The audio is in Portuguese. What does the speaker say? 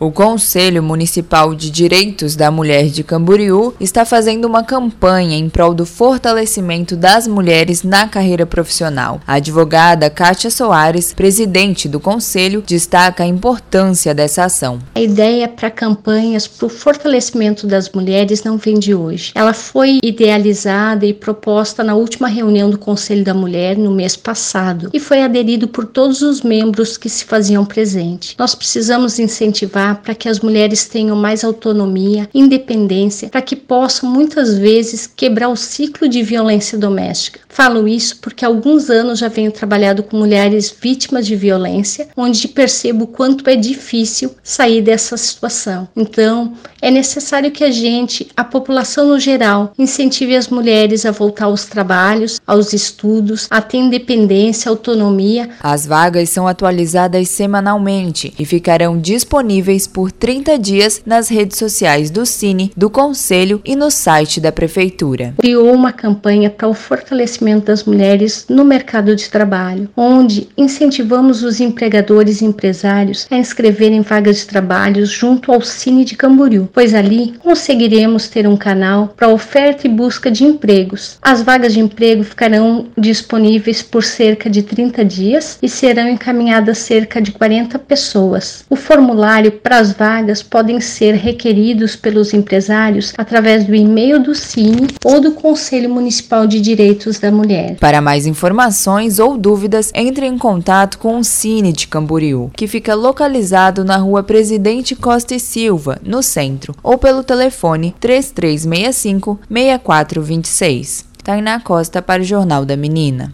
O Conselho Municipal de Direitos da Mulher de Camboriú está fazendo uma campanha em prol do fortalecimento das mulheres na carreira profissional. A advogada Kátia Soares, presidente do Conselho, destaca a importância dessa ação. A ideia para campanhas para o fortalecimento das mulheres não vem de hoje. Ela foi idealizada e proposta na última reunião do Conselho da Mulher no mês passado e foi aderido por todos os membros que se faziam presente. Nós precisamos incentivar para que as mulheres tenham mais autonomia, independência, para que possam muitas vezes quebrar o ciclo de violência doméstica. Falo isso porque há alguns anos já venho trabalhando com mulheres vítimas de violência, onde percebo o quanto é difícil sair dessa situação. Então, é necessário que a gente, a população no geral, incentive as mulheres a voltar aos trabalhos, aos estudos, a ter independência, autonomia. As vagas são atualizadas semanalmente e ficarão disponíveis por 30 dias nas redes sociais do Cine, do Conselho e no site da Prefeitura. Criou uma campanha para o fortalecimento das mulheres no mercado de trabalho, onde incentivamos os empregadores e empresários a inscreverem vagas de trabalho junto ao Cine de Camboriú, pois ali conseguiremos ter um canal para oferta e busca de empregos. As vagas de emprego ficarão disponíveis por cerca de 30 dias e serão encaminhadas cerca de 40 pessoas. O formulário para as vagas podem ser requeridos pelos empresários através do e-mail do Cine ou do Conselho Municipal de Direitos da Mulher. Para mais informações ou dúvidas, entre em contato com o Cine de Camboriú, que fica localizado na rua Presidente Costa e Silva, no centro, ou pelo telefone 3365 6426. Tainá Costa para o Jornal da Menina.